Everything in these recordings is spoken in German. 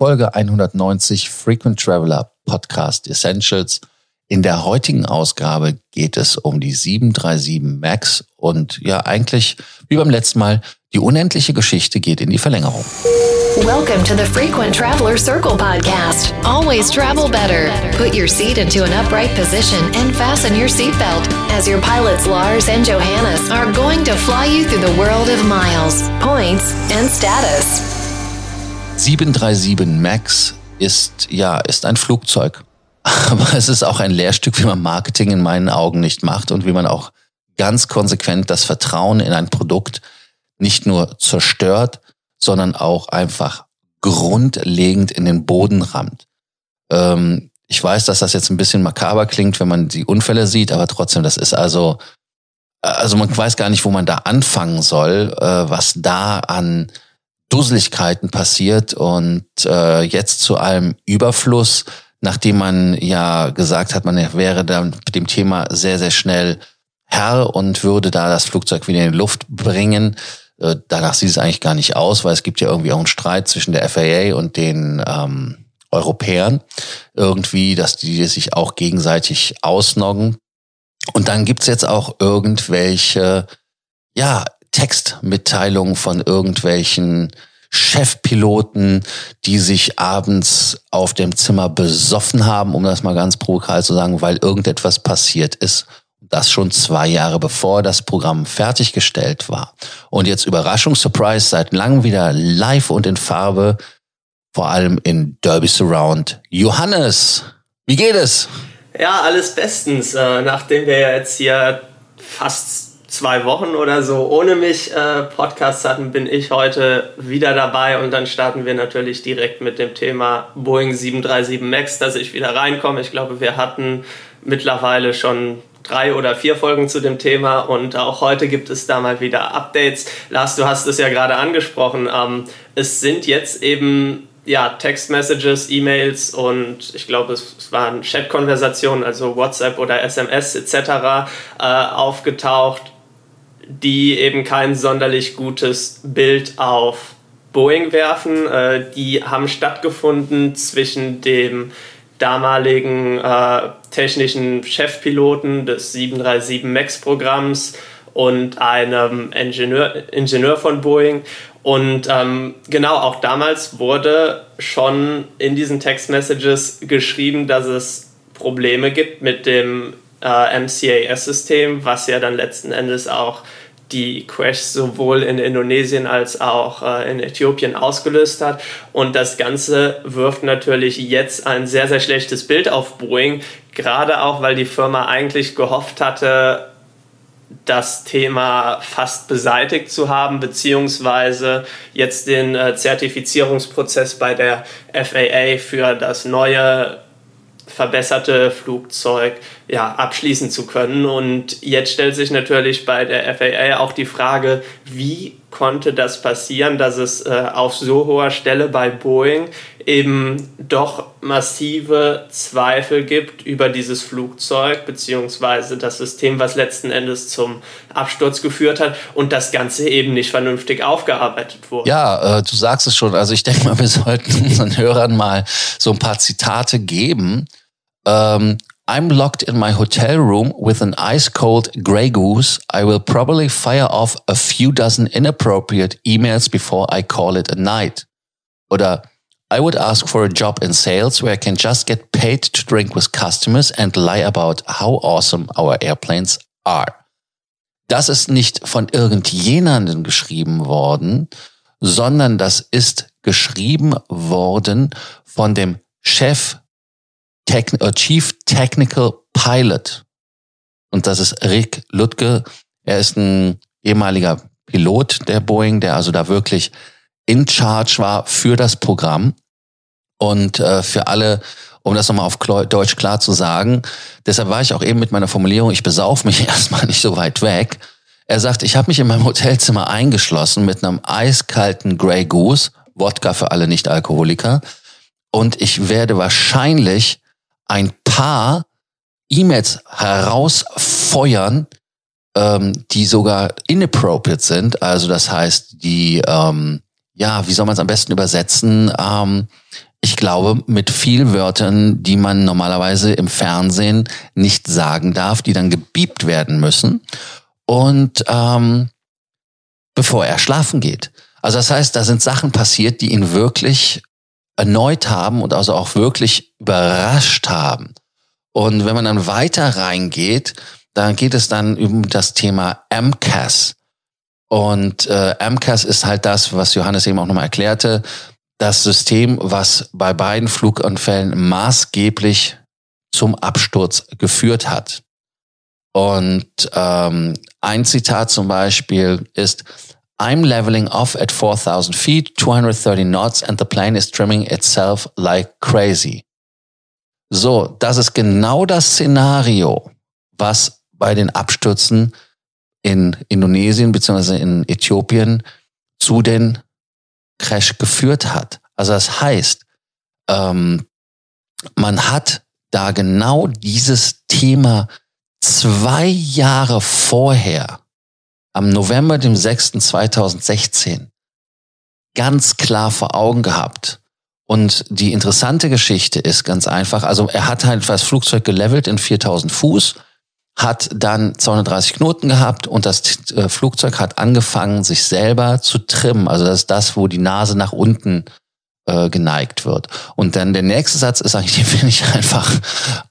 Folge 190 Frequent Traveler Podcast Essentials. In der heutigen Ausgabe geht es um die 737 MAX und ja, eigentlich wie beim letzten Mal, die unendliche Geschichte geht in die Verlängerung. Welcome to the Frequent Traveler Circle podcast. Always travel better. Put your seat into an upright position and fasten your seatbelt as your pilots Lars and Johannes are going to fly you through the world of miles, points and status. 737 MAX ist, ja, ist ein Flugzeug. Aber es ist auch ein Lehrstück, wie man Marketing in meinen Augen nicht macht und wie man auch ganz konsequent das Vertrauen in ein Produkt nicht nur zerstört, sondern auch einfach grundlegend in den Boden rammt. Ähm, ich weiß, dass das jetzt ein bisschen makaber klingt, wenn man die Unfälle sieht, aber trotzdem, das ist also, also man weiß gar nicht, wo man da anfangen soll, äh, was da an Dusseligkeiten passiert und äh, jetzt zu einem Überfluss, nachdem man ja gesagt hat, man wäre da mit dem Thema sehr, sehr schnell Herr und würde da das Flugzeug wieder in die Luft bringen. Äh, danach sieht es eigentlich gar nicht aus, weil es gibt ja irgendwie auch einen Streit zwischen der FAA und den ähm, Europäern. Irgendwie, dass die sich auch gegenseitig ausnoggen. Und dann gibt's jetzt auch irgendwelche, ja, Textmitteilungen von irgendwelchen Chefpiloten, die sich abends auf dem Zimmer besoffen haben, um das mal ganz provokal zu sagen, weil irgendetwas passiert ist. Das schon zwei Jahre bevor das Programm fertiggestellt war. Und jetzt Überraschung, Surprise, seit langem wieder live und in Farbe, vor allem in Derby Surround. Johannes, wie geht es? Ja, alles bestens. Äh, nachdem wir jetzt hier fast zwei Wochen oder so ohne mich äh, Podcasts hatten, bin ich heute wieder dabei und dann starten wir natürlich direkt mit dem Thema Boeing 737 MAX, dass ich wieder reinkomme. Ich glaube, wir hatten mittlerweile schon drei oder vier Folgen zu dem Thema und auch heute gibt es da mal wieder Updates. Lars, du hast es ja gerade angesprochen. Ähm, es sind jetzt eben ja, Textmessages, E-Mails und ich glaube, es, waren Chat-Konversationen, also WhatsApp oder SMS etc. Äh, aufgetaucht, die eben kein sonderlich gutes Bild auf Boeing werfen. Äh, die haben stattgefunden zwischen dem damaligen äh, technischen Chefpiloten des 737 MAX-Programms und einem Ingenieur, Ingenieur von Boeing. Und ähm, genau, auch damals wurde schon in diesen Text-Messages geschrieben, dass es Probleme gibt mit dem äh, MCAS-System, was ja dann letzten Endes auch die Crash sowohl in Indonesien als auch äh, in Äthiopien ausgelöst hat. Und das Ganze wirft natürlich jetzt ein sehr, sehr schlechtes Bild auf Boeing, gerade auch, weil die Firma eigentlich gehofft hatte, das Thema fast beseitigt zu haben, beziehungsweise jetzt den äh, Zertifizierungsprozess bei der FAA für das neue verbesserte Flugzeug ja, abschließen zu können. Und jetzt stellt sich natürlich bei der FAA auch die Frage, wie konnte das passieren, dass es äh, auf so hoher Stelle bei Boeing eben doch massive Zweifel gibt über dieses Flugzeug beziehungsweise das System, was letzten Endes zum Absturz geführt hat und das Ganze eben nicht vernünftig aufgearbeitet wurde. Ja, äh, du sagst es schon. Also ich denke mal, wir sollten unseren Hörern mal so ein paar Zitate geben. Ähm, I'm locked in my hotel room with an ice cold Grey Goose. I will probably fire off a few dozen inappropriate emails before I call it a night. Oder I would ask for a job in sales where I can just get paid to drink with customers and lie about how awesome our airplanes are. Das ist nicht von irgendjemandem geschrieben worden, sondern das ist geschrieben worden von dem Chef Techn äh, Chief Technical Pilot. Und das ist Rick Lutke. Er ist ein ehemaliger Pilot der Boeing, der also da wirklich in charge war für das Programm. Und äh, für alle, um das nochmal auf Deutsch klar zu sagen, deshalb war ich auch eben mit meiner Formulierung, ich besauf mich erstmal nicht so weit weg. Er sagt, ich habe mich in meinem Hotelzimmer eingeschlossen mit einem eiskalten Grey Goose, Wodka für alle Nicht-Alkoholiker. Und ich werde wahrscheinlich ein paar E-Mails herausfeuern, ähm, die sogar inappropriate sind. Also das heißt, die, ähm, ja, wie soll man es am besten übersetzen? Ähm, ich glaube, mit viel Wörtern, die man normalerweise im Fernsehen nicht sagen darf, die dann gebiebt werden müssen. Und ähm, bevor er schlafen geht. Also das heißt, da sind Sachen passiert, die ihn wirklich erneut haben und also auch wirklich überrascht haben. Und wenn man dann weiter reingeht, dann geht es dann um das Thema MCAS. Und äh, MCAS ist halt das, was Johannes eben auch nochmal erklärte, das System, was bei beiden Flugunfällen maßgeblich zum Absturz geführt hat. Und ähm, ein Zitat zum Beispiel ist, I'm leveling off at 4000 feet, 230 knots and the plane is trimming itself like crazy. So, das ist genau das Szenario, was bei den Abstürzen in Indonesien bzw. in Äthiopien zu den Crash geführt hat. Also das heißt, ähm, man hat da genau dieses Thema zwei Jahre vorher, am November dem 6. 2016, ganz klar vor Augen gehabt. Und die interessante Geschichte ist ganz einfach, also er hat halt das Flugzeug gelevelt in 4000 Fuß, hat dann 230 Knoten gehabt und das äh, Flugzeug hat angefangen, sich selber zu trimmen. Also das ist das, wo die Nase nach unten äh, geneigt wird. Und dann der nächste Satz ist eigentlich, den finde ich einfach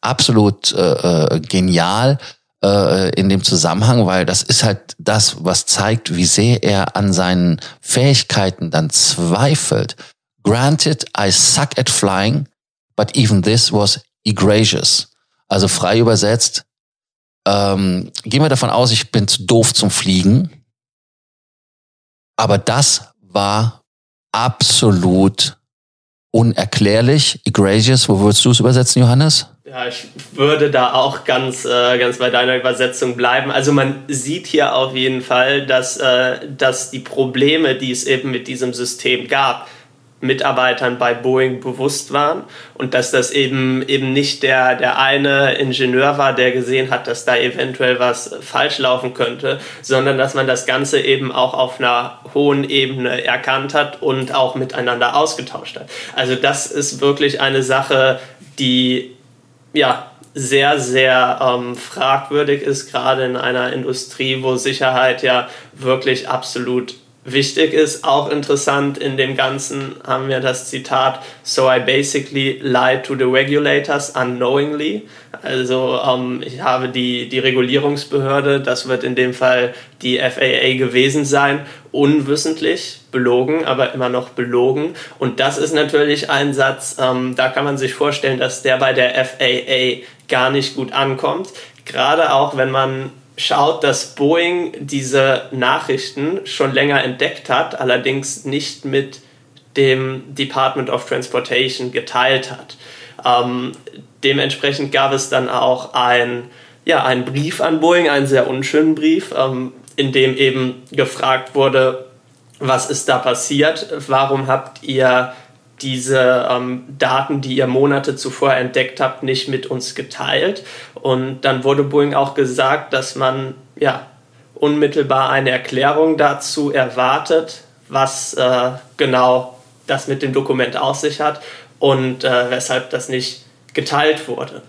absolut äh, äh, genial äh, in dem Zusammenhang, weil das ist halt das, was zeigt, wie sehr er an seinen Fähigkeiten dann zweifelt. Granted, I suck at flying, but even this was egregious. Also frei übersetzt, ähm, gehen wir davon aus, ich bin zu doof zum Fliegen. Aber das war absolut unerklärlich, egregious. Wo würdest du es übersetzen, Johannes? Ja, ich würde da auch ganz, äh, ganz bei deiner Übersetzung bleiben. Also man sieht hier auf jeden Fall, dass, äh, dass die Probleme, die es eben mit diesem System gab, Mitarbeitern bei Boeing bewusst waren und dass das eben eben nicht der der eine Ingenieur war, der gesehen hat, dass da eventuell was falsch laufen könnte, sondern dass man das Ganze eben auch auf einer hohen Ebene erkannt hat und auch miteinander ausgetauscht hat. Also das ist wirklich eine Sache, die ja sehr, sehr ähm, fragwürdig ist, gerade in einer Industrie, wo Sicherheit ja wirklich absolut wichtig ist. Auch interessant in dem Ganzen haben wir das Zitat, so I basically lied to the regulators unknowingly. Also ähm, ich habe die, die Regulierungsbehörde, das wird in dem Fall die FAA gewesen sein, unwissentlich belogen, aber immer noch belogen. Und das ist natürlich ein Satz, ähm, da kann man sich vorstellen, dass der bei der FAA gar nicht gut ankommt. Gerade auch, wenn man schaut, dass Boeing diese Nachrichten schon länger entdeckt hat, allerdings nicht mit dem Department of Transportation geteilt hat. Ähm, dementsprechend gab es dann auch ein, ja, einen Brief an Boeing, einen sehr unschönen Brief, ähm, in dem eben gefragt wurde, was ist da passiert, warum habt ihr diese ähm, Daten, die ihr Monate zuvor entdeckt habt, nicht mit uns geteilt. Und dann wurde Boeing auch gesagt, dass man ja unmittelbar eine Erklärung dazu erwartet, was äh, genau das mit dem Dokument aus sich hat und äh, weshalb das nicht geteilt wurde.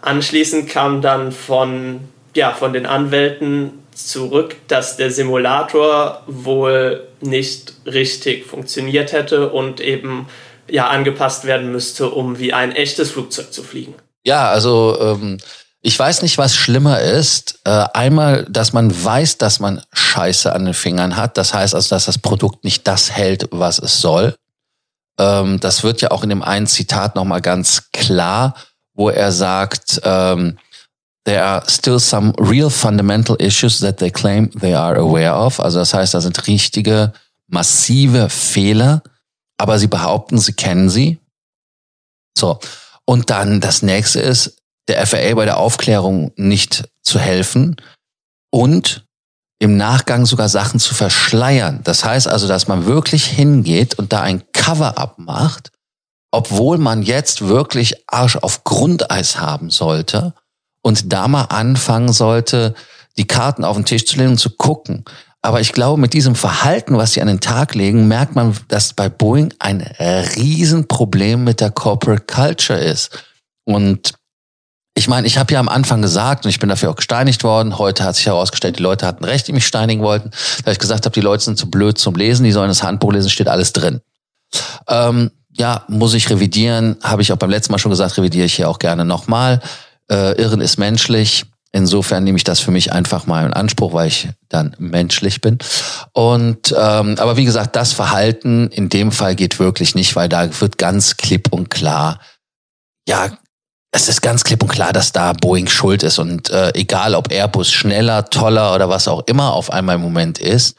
Anschließend kam dann von, ja, von den Anwälten zurück, dass der Simulator wohl nicht richtig funktioniert hätte und eben ja angepasst werden müsste, um wie ein echtes Flugzeug zu fliegen. Ja, also ähm, ich weiß nicht, was schlimmer ist. Äh, einmal, dass man weiß, dass man Scheiße an den Fingern hat. Das heißt also, dass das Produkt nicht das hält, was es soll. Ähm, das wird ja auch in dem einen Zitat nochmal ganz klar, wo er sagt, ähm, there are still some real fundamental issues that they claim they are aware of. Also das heißt, da sind richtige, massive Fehler, aber sie behaupten, sie kennen sie. So. Und dann das nächste ist, der FAA bei der Aufklärung nicht zu helfen und im Nachgang sogar Sachen zu verschleiern. Das heißt also, dass man wirklich hingeht und da ein Cover-up macht, obwohl man jetzt wirklich Arsch auf Grundeis haben sollte und da mal anfangen sollte, die Karten auf den Tisch zu legen und zu gucken. Aber ich glaube, mit diesem Verhalten, was sie an den Tag legen, merkt man, dass bei Boeing ein Riesenproblem mit der Corporate Culture ist. Und ich meine, ich habe ja am Anfang gesagt, und ich bin dafür auch gesteinigt worden, heute hat sich herausgestellt, die Leute hatten recht, die mich steinigen wollten, da ich gesagt habe, die Leute sind zu blöd zum Lesen, die sollen das Handbuch lesen, steht alles drin. Ähm, ja, muss ich revidieren, habe ich auch beim letzten Mal schon gesagt, revidiere ich hier auch gerne nochmal. Äh, Irren ist menschlich. Insofern nehme ich das für mich einfach mal in Anspruch, weil ich dann menschlich bin. Und ähm, aber wie gesagt, das Verhalten in dem Fall geht wirklich nicht, weil da wird ganz klipp und klar, ja, es ist ganz klipp und klar, dass da Boeing schuld ist. Und äh, egal, ob Airbus schneller, toller oder was auch immer auf einmal im Moment ist,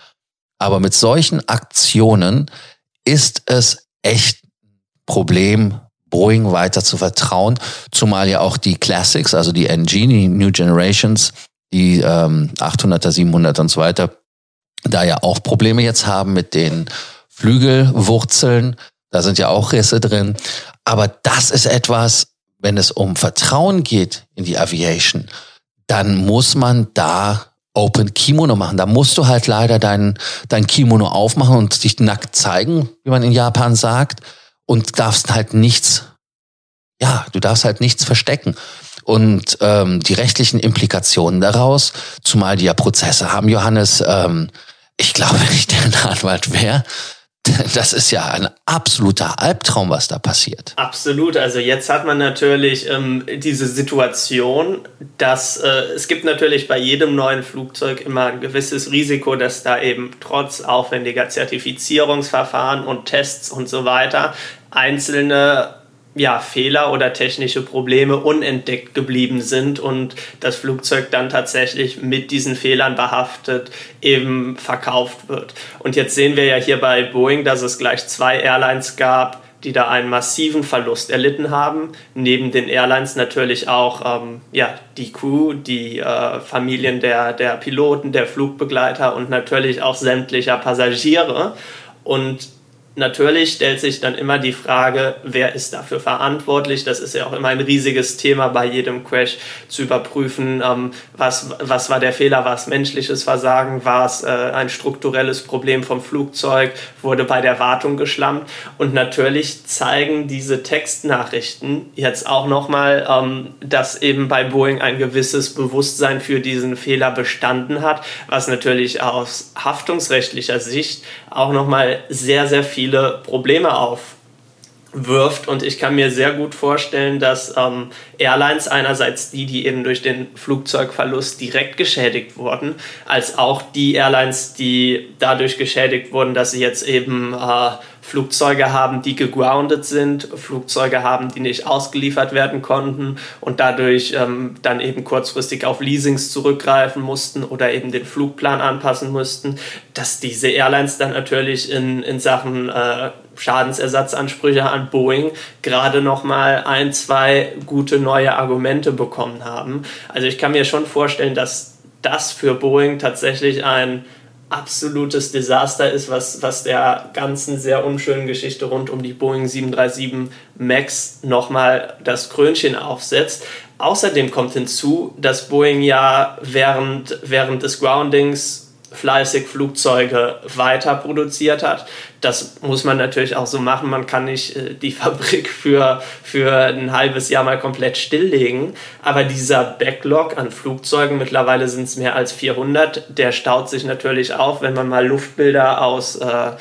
aber mit solchen Aktionen ist es echt Problem, Boeing weiter zu vertrauen, zumal ja auch die Classics, also die NG, die New Generations, die ähm, 800er, 700er und so weiter, da ja auch Probleme jetzt haben mit den Flügelwurzeln. Da sind ja auch Risse drin. Aber das ist etwas, wenn es um Vertrauen geht in die Aviation, dann muss man da Open Kimono machen. Da musst du halt leider dein, dein Kimono aufmachen und dich nackt zeigen, wie man in Japan sagt, und darfst halt nichts, ja, du darfst halt nichts verstecken. Und ähm, die rechtlichen Implikationen daraus, zumal die ja Prozesse haben, Johannes, ähm, ich glaube, wenn ich der Anwalt wäre, das ist ja ein absoluter Albtraum, was da passiert. Absolut. Also jetzt hat man natürlich ähm, diese Situation, dass äh, es gibt natürlich bei jedem neuen Flugzeug immer ein gewisses Risiko, dass da eben trotz aufwendiger Zertifizierungsverfahren und Tests und so weiter einzelne ja, Fehler oder technische Probleme unentdeckt geblieben sind und das Flugzeug dann tatsächlich mit diesen Fehlern behaftet eben verkauft wird. Und jetzt sehen wir ja hier bei Boeing, dass es gleich zwei Airlines gab, die da einen massiven Verlust erlitten haben. Neben den Airlines natürlich auch ähm, ja, die Crew, die äh, Familien der, der Piloten, der Flugbegleiter und natürlich auch sämtlicher Passagiere. Und Natürlich stellt sich dann immer die Frage, wer ist dafür verantwortlich? Das ist ja auch immer ein riesiges Thema bei jedem Crash zu überprüfen, ähm, was, was war der Fehler, war es menschliches Versagen, war es äh, ein strukturelles Problem vom Flugzeug, wurde bei der Wartung geschlammt. Und natürlich zeigen diese Textnachrichten jetzt auch nochmal, ähm, dass eben bei Boeing ein gewisses Bewusstsein für diesen Fehler bestanden hat, was natürlich aus haftungsrechtlicher Sicht auch nochmal sehr, sehr viel viele Probleme aufwirft. Und ich kann mir sehr gut vorstellen, dass ähm, Airlines einerseits die, die eben durch den Flugzeugverlust direkt geschädigt wurden, als auch die Airlines, die dadurch geschädigt wurden, dass sie jetzt eben äh, Flugzeuge haben, die gegroundet sind, Flugzeuge haben, die nicht ausgeliefert werden konnten und dadurch ähm, dann eben kurzfristig auf Leasings zurückgreifen mussten oder eben den Flugplan anpassen mussten, dass diese Airlines dann natürlich in, in Sachen äh, Schadensersatzansprüche an Boeing gerade noch mal ein, zwei gute neue Argumente bekommen haben. Also ich kann mir schon vorstellen, dass das für Boeing tatsächlich ein absolutes Desaster ist, was, was der ganzen sehr unschönen Geschichte rund um die Boeing 737 MAX nochmal das Krönchen aufsetzt. Außerdem kommt hinzu, dass Boeing ja während, während des Groundings fleißig Flugzeuge weiter produziert hat. Das muss man natürlich auch so machen. Man kann nicht äh, die Fabrik für, für ein halbes Jahr mal komplett stilllegen. Aber dieser Backlog an Flugzeugen, mittlerweile sind es mehr als 400, der staut sich natürlich auf, wenn man mal Luftbilder aus äh,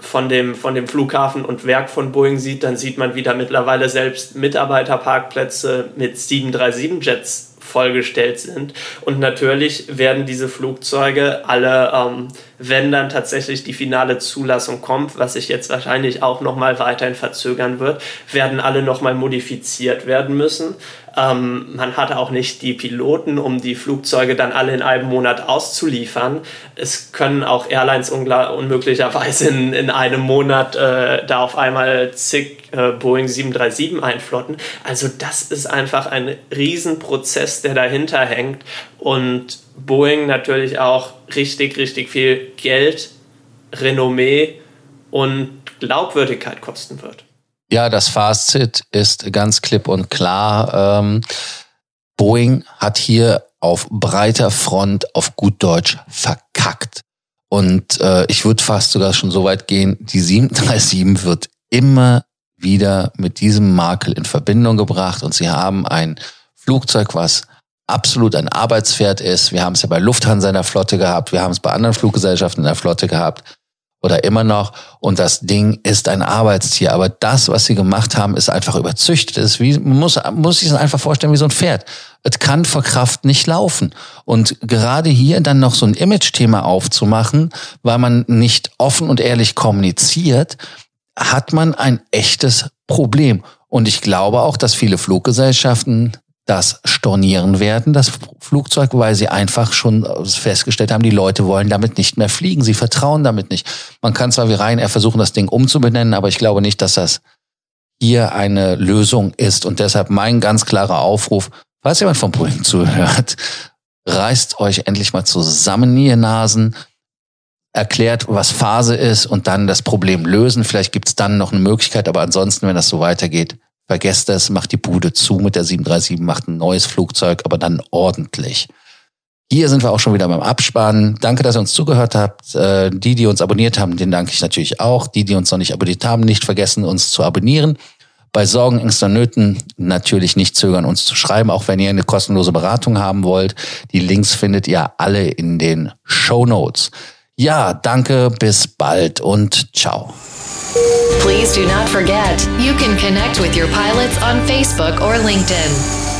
von dem, von dem Flughafen und Werk von Boeing sieht, dann sieht man wieder mittlerweile selbst Mitarbeiterparkplätze mit 737-Jets vollgestellt sind. Und natürlich werden diese Flugzeuge alle, ähm, wenn dann tatsächlich die finale Zulassung kommt, was sich jetzt wahrscheinlich auch nochmal weiterhin verzögern wird, werden alle nochmal modifiziert werden müssen. Ähm, man hat auch nicht die Piloten, um die Flugzeuge dann alle in einem Monat auszuliefern. Es können auch Airlines unmöglicherweise in, in einem Monat äh, da auf einmal zig äh, Boeing 737 einflotten. Also das ist einfach ein Riesenprozess, der dahinter hängt und Boeing natürlich auch richtig, richtig viel Geld, Renommee und Glaubwürdigkeit kosten wird. Ja, das Fazit ist ganz klipp und klar. Ähm, Boeing hat hier auf breiter Front auf gut Deutsch verkackt. Und äh, ich würde fast sogar schon so weit gehen, die 737 wird immer wieder mit diesem Makel in Verbindung gebracht und sie haben ein Flugzeug, was absolut ein Arbeitspferd ist. Wir haben es ja bei Lufthansa in der Flotte gehabt, wir haben es bei anderen Fluggesellschaften in der Flotte gehabt oder immer noch. Und das Ding ist ein Arbeitstier. Aber das, was sie gemacht haben, ist einfach überzüchtet. Es ist wie, muss, muss sich es einfach vorstellen wie so ein Pferd. Es kann vor Kraft nicht laufen. Und gerade hier dann noch so ein Image-Thema aufzumachen, weil man nicht offen und ehrlich kommuniziert, hat man ein echtes Problem. Und ich glaube auch, dass viele Fluggesellschaften das stornieren werden, das Flugzeug, weil sie einfach schon festgestellt haben, die Leute wollen damit nicht mehr fliegen. Sie vertrauen damit nicht. Man kann zwar wie Ryanair versuchen, das Ding umzubenennen, aber ich glaube nicht, dass das hier eine Lösung ist. Und deshalb mein ganz klarer Aufruf, falls jemand vom Boeing zuhört, reißt euch endlich mal zusammen, ihr Nasen, erklärt, was Phase ist und dann das Problem lösen. Vielleicht gibt es dann noch eine Möglichkeit, aber ansonsten, wenn das so weitergeht, vergesst das, macht die Bude zu mit der 737, macht ein neues Flugzeug, aber dann ordentlich. Hier sind wir auch schon wieder beim Abspannen. Danke, dass ihr uns zugehört habt. Äh, die, die uns abonniert haben, den danke ich natürlich auch. Die, die uns noch nicht abonniert haben, nicht vergessen, uns zu abonnieren. Bei Sorgen, Ängsten, Nöten natürlich nicht zögern, uns zu schreiben, auch wenn ihr eine kostenlose Beratung haben wollt. Die Links findet ihr alle in den Show Notes. Ja, danke, bis bald und ciao. Please do not forget, you can connect with your pilots on Facebook or LinkedIn.